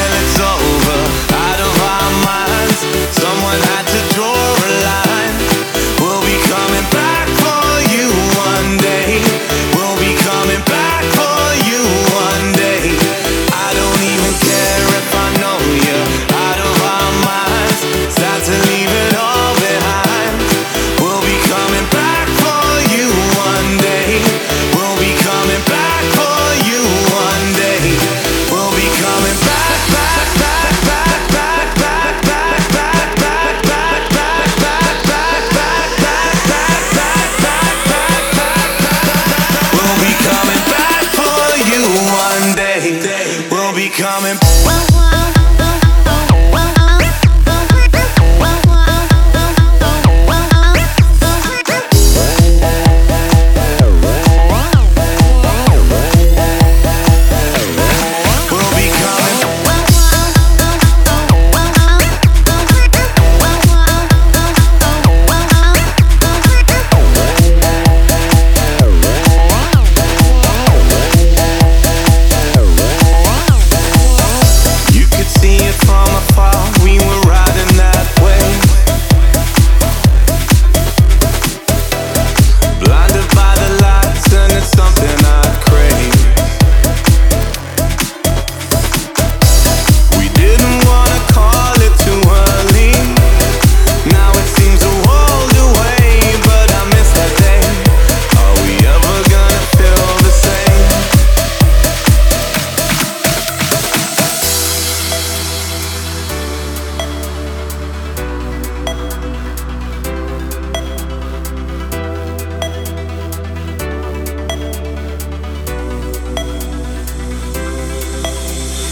till it's over.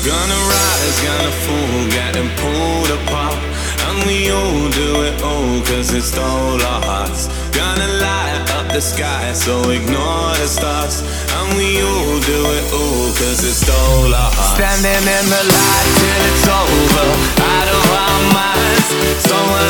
Gonna rise, gonna fall, getting pulled apart. And we all do it all, cause it stole our hearts. Gonna light up the sky, so ignore the stars. And we all do it all, cause it stole our hearts. Standing in the light till it's over, out of our minds. Someone